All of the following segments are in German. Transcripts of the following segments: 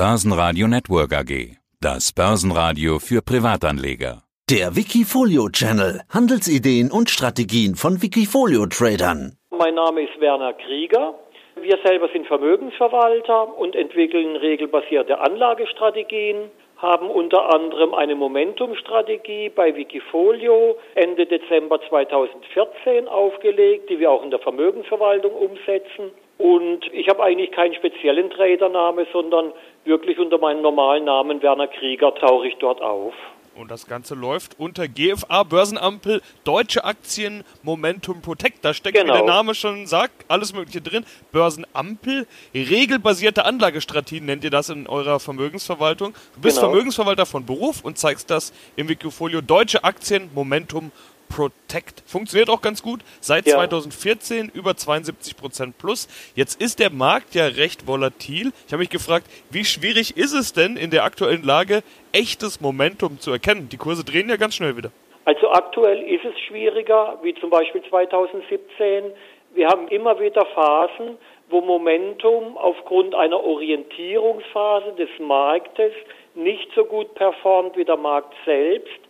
Börsenradio Network AG. Das Börsenradio für Privatanleger. Der Wikifolio Channel. Handelsideen und Strategien von Wikifolio Tradern. Mein Name ist Werner Krieger. Wir selber sind Vermögensverwalter und entwickeln regelbasierte Anlagestrategien, haben unter anderem eine Momentum-Strategie bei Wikifolio Ende Dezember 2014 aufgelegt, die wir auch in der Vermögensverwaltung umsetzen. Und ich habe eigentlich keinen speziellen Tradername, sondern wirklich unter meinem normalen Namen Werner Krieger tauche ich dort auf. Und das Ganze läuft unter GFA Börsenampel Deutsche Aktien Momentum Protect. Da steckt, genau. wie der. Name schon sagt, alles Mögliche drin. Börsenampel, regelbasierte Anlagestrategien nennt ihr das in eurer Vermögensverwaltung. Du bist genau. Vermögensverwalter von Beruf und zeigst das im Wikifolio Deutsche Aktien Momentum Protect. Funktioniert auch ganz gut. Seit ja. 2014 über 72 Prozent plus. Jetzt ist der Markt ja recht volatil. Ich habe mich gefragt, wie schwierig ist es denn in der aktuellen Lage, echtes Momentum zu erkennen? Die Kurse drehen ja ganz schnell wieder. Also aktuell ist es schwieriger, wie zum Beispiel 2017. Wir haben immer wieder Phasen, wo Momentum aufgrund einer Orientierungsphase des Marktes nicht so gut performt wie der Markt selbst.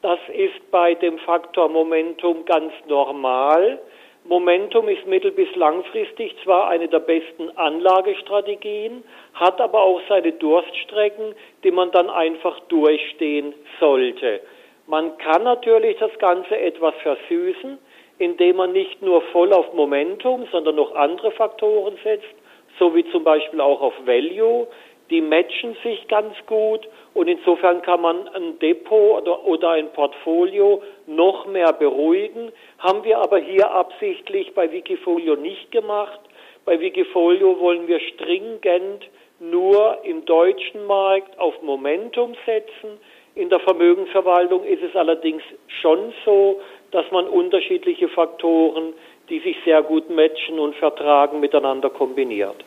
Das ist bei dem Faktor Momentum ganz normal. Momentum ist mittel- bis langfristig zwar eine der besten Anlagestrategien, hat aber auch seine Durststrecken, die man dann einfach durchstehen sollte. Man kann natürlich das Ganze etwas versüßen, indem man nicht nur voll auf Momentum, sondern noch andere Faktoren setzt, so wie zum Beispiel auch auf Value die matchen sich ganz gut und insofern kann man ein Depot oder, oder ein Portfolio noch mehr beruhigen. Haben wir aber hier absichtlich bei Wikifolio nicht gemacht. Bei Wikifolio wollen wir stringent nur im deutschen Markt auf Momentum setzen. In der Vermögensverwaltung ist es allerdings schon so, dass man unterschiedliche Faktoren, die sich sehr gut matchen und vertragen, miteinander kombiniert.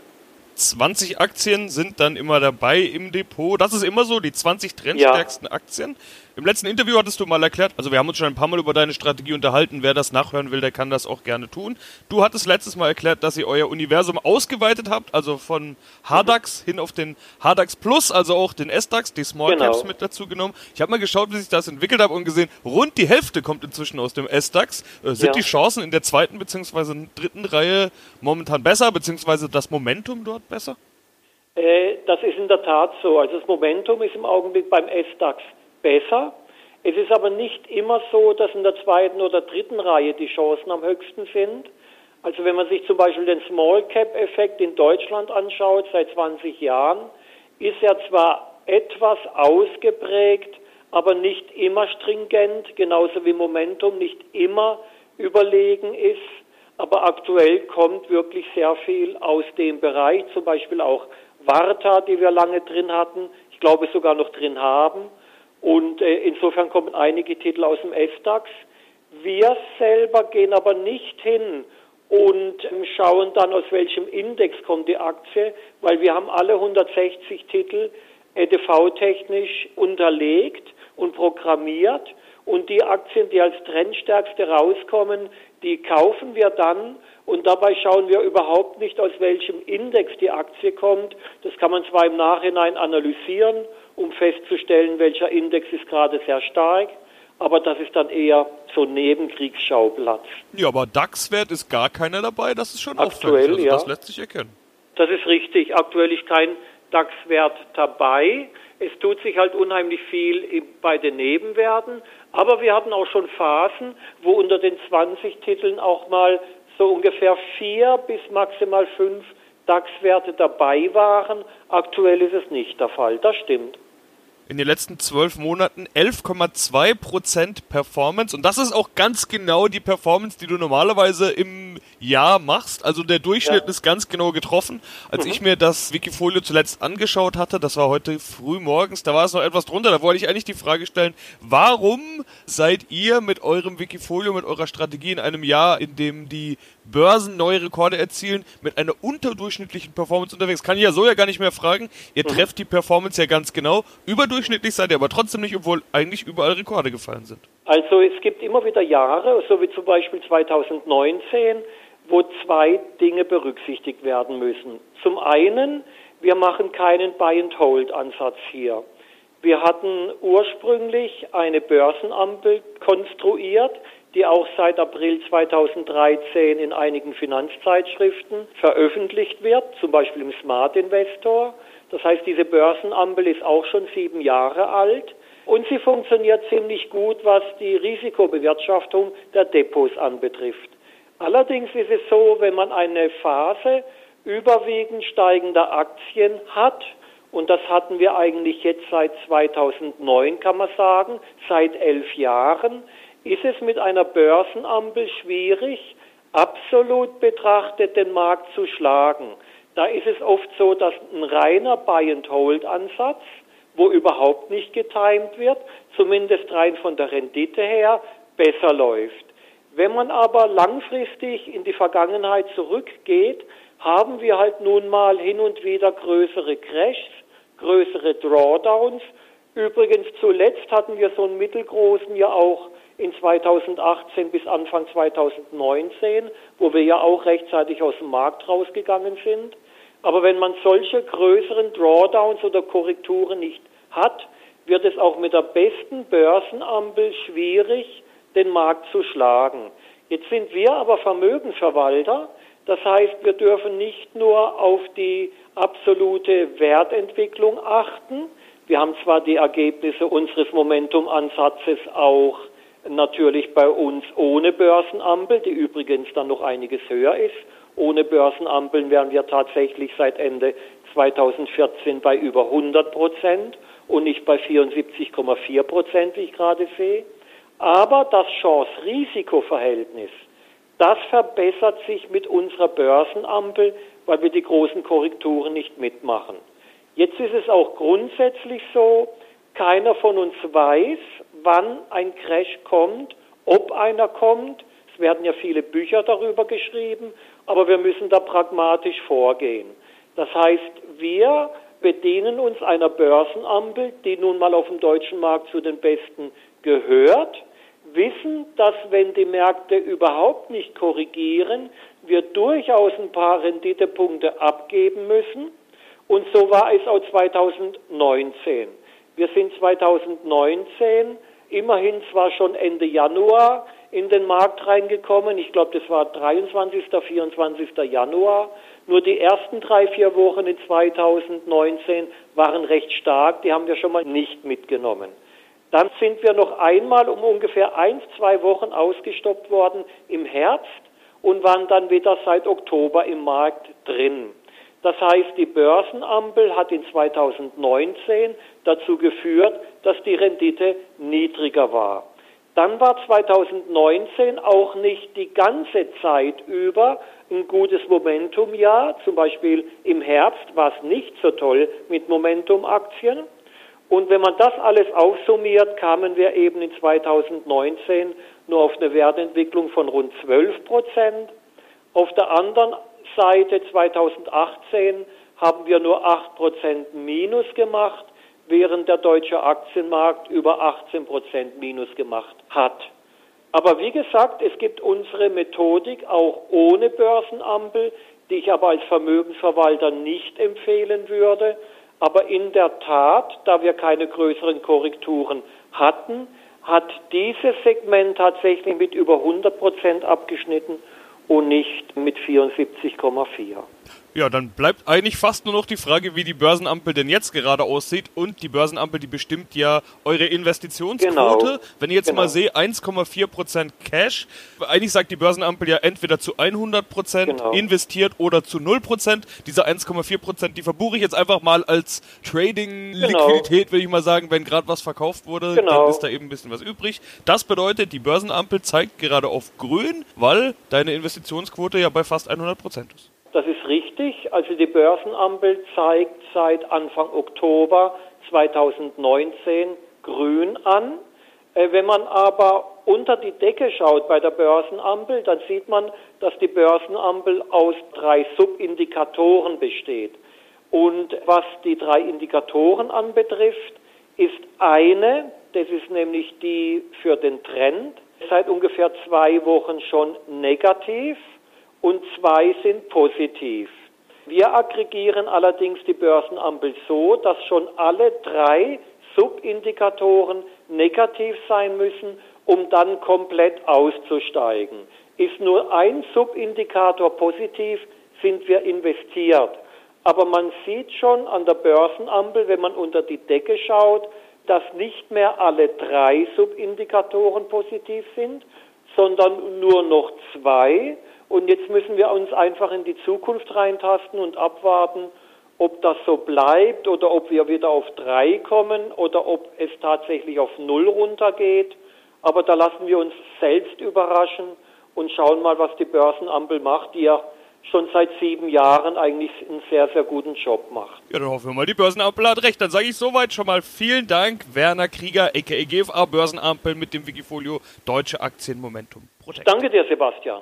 20 Aktien sind dann immer dabei im Depot. Das ist immer so, die 20 trendstärksten ja. Aktien. Im letzten Interview hattest du mal erklärt, also wir haben uns schon ein paar Mal über deine Strategie unterhalten. Wer das nachhören will, der kann das auch gerne tun. Du hattest letztes Mal erklärt, dass ihr euer Universum ausgeweitet habt, also von HDAX hin auf den HDAX Plus, also auch den SDAX, die Small genau. Caps mit dazu genommen. Ich habe mal geschaut, wie sich das entwickelt hat und gesehen, rund die Hälfte kommt inzwischen aus dem SDAX. Äh, sind ja. die Chancen in der zweiten bzw. dritten Reihe momentan besser, beziehungsweise das Momentum dort besser? Äh, das ist in der Tat so. Also das Momentum ist im Augenblick beim SDAX besser. Es ist aber nicht immer so, dass in der zweiten oder dritten Reihe die Chancen am höchsten sind. Also wenn man sich zum Beispiel den Small Cap Effekt in Deutschland anschaut, seit 20 Jahren, ist er zwar etwas ausgeprägt, aber nicht immer stringent, genauso wie Momentum nicht immer überlegen ist. Aber aktuell kommt wirklich sehr viel aus dem Bereich, zum Beispiel auch Warta, die wir lange drin hatten, ich glaube sogar noch drin haben. Und äh, insofern kommen einige Titel aus dem FDAX. Wir selber gehen aber nicht hin und ähm, schauen dann, aus welchem Index kommt die Aktie, weil wir haben alle 160 Titel EDV-technisch unterlegt und programmiert. Und die Aktien, die als Trendstärkste rauskommen, die kaufen wir dann und dabei schauen wir überhaupt nicht, aus welchem Index die Aktie kommt. Das kann man zwar im Nachhinein analysieren, um festzustellen, welcher Index ist gerade sehr stark, aber das ist dann eher so Nebenkriegsschauplatz. Ja, aber DAX-Wert ist gar keiner dabei, das ist schon Aktuell, also, ja. Das lässt sich erkennen. Das ist richtig. Aktuell ist kein DAX-Wert dabei. Es tut sich halt unheimlich viel bei den Nebenwerten, aber wir hatten auch schon Phasen, wo unter den 20 Titeln auch mal so ungefähr vier bis maximal fünf DAX-Werte dabei waren. Aktuell ist es nicht der Fall, das stimmt in den letzten zwölf Monaten 11,2 Prozent Performance. Und das ist auch ganz genau die Performance, die du normalerweise im Jahr machst. Also der Durchschnitt ja. ist ganz genau getroffen. Als mhm. ich mir das Wikifolio zuletzt angeschaut hatte, das war heute früh morgens, da war es noch etwas drunter. Da wollte ich eigentlich die Frage stellen, warum seid ihr mit eurem Wikifolio, mit eurer Strategie in einem Jahr, in dem die Börsen neue Rekorde erzielen, mit einer unterdurchschnittlichen Performance unterwegs? Kann ich ja so ja gar nicht mehr fragen. Ihr mhm. trefft die Performance ja ganz genau. Überdurchschnittlich durchschnittlich seid ihr aber trotzdem nicht, obwohl eigentlich überall Rekorde gefallen sind. Also es gibt immer wieder Jahre, so wie zum Beispiel 2019, wo zwei Dinge berücksichtigt werden müssen. Zum einen wir machen keinen Buy-and-Hold-Ansatz hier. Wir hatten ursprünglich eine Börsenampel konstruiert, die auch seit April 2013 in einigen Finanzzeitschriften veröffentlicht wird, zum Beispiel im Smart Investor. Das heißt, diese Börsenampel ist auch schon sieben Jahre alt und sie funktioniert ziemlich gut, was die Risikobewirtschaftung der Depots anbetrifft. Allerdings ist es so, wenn man eine Phase überwiegend steigender Aktien hat, und das hatten wir eigentlich jetzt seit 2009, kann man sagen, seit elf Jahren, ist es mit einer Börsenampel schwierig, absolut betrachtet den Markt zu schlagen. Da ist es oft so, dass ein reiner Buy-and-Hold-Ansatz, wo überhaupt nicht getimt wird, zumindest rein von der Rendite her, besser läuft. Wenn man aber langfristig in die Vergangenheit zurückgeht, haben wir halt nun mal hin und wieder größere Crashs, größere Drawdowns. Übrigens zuletzt hatten wir so einen mittelgroßen ja auch in 2018 bis Anfang 2019, wo wir ja auch rechtzeitig aus dem Markt rausgegangen sind. Aber wenn man solche größeren Drawdowns oder Korrekturen nicht hat, wird es auch mit der besten Börsenampel schwierig, den Markt zu schlagen. Jetzt sind wir aber Vermögensverwalter. Das heißt, wir dürfen nicht nur auf die absolute Wertentwicklung achten. Wir haben zwar die Ergebnisse unseres Momentum-Ansatzes auch natürlich bei uns ohne Börsenampel, die übrigens dann noch einiges höher ist. Ohne Börsenampeln wären wir tatsächlich seit Ende 2014 bei über 100 Prozent und nicht bei 74,4 Prozent, wie ich gerade sehe. Aber das Chance-Risiko-Verhältnis, das verbessert sich mit unserer Börsenampel, weil wir die großen Korrekturen nicht mitmachen. Jetzt ist es auch grundsätzlich so, keiner von uns weiß, wann ein Crash kommt, ob einer kommt. Werden ja viele Bücher darüber geschrieben, aber wir müssen da pragmatisch vorgehen. Das heißt, wir bedienen uns einer Börsenampel, die nun mal auf dem deutschen Markt zu den besten gehört, wissen, dass wenn die Märkte überhaupt nicht korrigieren, wir durchaus ein paar Renditepunkte abgeben müssen. Und so war es auch 2019. Wir sind 2019 immerhin zwar schon Ende Januar in den Markt reingekommen, ich glaube, das war 23., 24. Januar, nur die ersten drei, vier Wochen in 2019 waren recht stark, die haben wir schon mal nicht mitgenommen. Dann sind wir noch einmal um ungefähr ein, zwei Wochen ausgestoppt worden im Herbst und waren dann wieder seit Oktober im Markt drin. Das heißt, die Börsenampel hat in 2019 dazu geführt, dass die Rendite niedriger war. Dann war 2019 auch nicht die ganze Zeit über ein gutes Momentumjahr. Zum Beispiel im Herbst war es nicht so toll mit Momentumaktien. Und wenn man das alles aufsummiert, kamen wir eben in 2019 nur auf eine Wertentwicklung von rund 12 Prozent. Auf der anderen Seite 2018 haben wir nur 8 Prozent Minus gemacht, während der deutsche Aktienmarkt über 18 Prozent Minus gemacht hat. Aber wie gesagt, es gibt unsere Methodik auch ohne Börsenampel, die ich aber als Vermögensverwalter nicht empfehlen würde. Aber in der Tat, da wir keine größeren Korrekturen hatten, hat dieses Segment tatsächlich mit über 100 Prozent abgeschnitten und nicht mit 74,4. Ja, dann bleibt eigentlich fast nur noch die Frage, wie die Börsenampel denn jetzt gerade aussieht. Und die Börsenampel, die bestimmt ja eure Investitionsquote. Genau. Wenn ich jetzt genau. mal sehe, 1,4% Cash. Eigentlich sagt die Börsenampel ja entweder zu 100% genau. investiert oder zu 0%. Diese 1,4%, die verbuche ich jetzt einfach mal als Trading-Liquidität, genau. würde ich mal sagen. Wenn gerade was verkauft wurde, dann genau. ist da eben ein bisschen was übrig. Das bedeutet, die Börsenampel zeigt gerade auf grün, weil deine Investitionsquote ja bei fast 100% ist. Das ist richtig. Also die Börsenampel zeigt seit Anfang Oktober 2019 grün an. Äh, wenn man aber unter die Decke schaut bei der Börsenampel, dann sieht man, dass die Börsenampel aus drei Subindikatoren besteht. Und was die drei Indikatoren anbetrifft, ist eine, das ist nämlich die für den Trend, seit ungefähr zwei Wochen schon negativ und zwei sind positiv. Wir aggregieren allerdings die Börsenampel so, dass schon alle drei Subindikatoren negativ sein müssen, um dann komplett auszusteigen. Ist nur ein Subindikator positiv, sind wir investiert. Aber man sieht schon an der Börsenampel, wenn man unter die Decke schaut, dass nicht mehr alle drei Subindikatoren positiv sind, sondern nur noch zwei. Und jetzt müssen wir uns einfach in die Zukunft reintasten und abwarten, ob das so bleibt oder ob wir wieder auf drei kommen oder ob es tatsächlich auf null runtergeht. Aber da lassen wir uns selbst überraschen und schauen mal, was die Börsenampel macht, die ja schon seit sieben Jahren eigentlich einen sehr, sehr guten Job macht. Ja, dann hoffen wir mal, die Börsenampel hat recht. Dann sage ich soweit schon mal vielen Dank, Werner Krieger, aka GFA Börsenampel mit dem Wikifolio Deutsche Aktien Momentum Protect. Danke dir, Sebastian.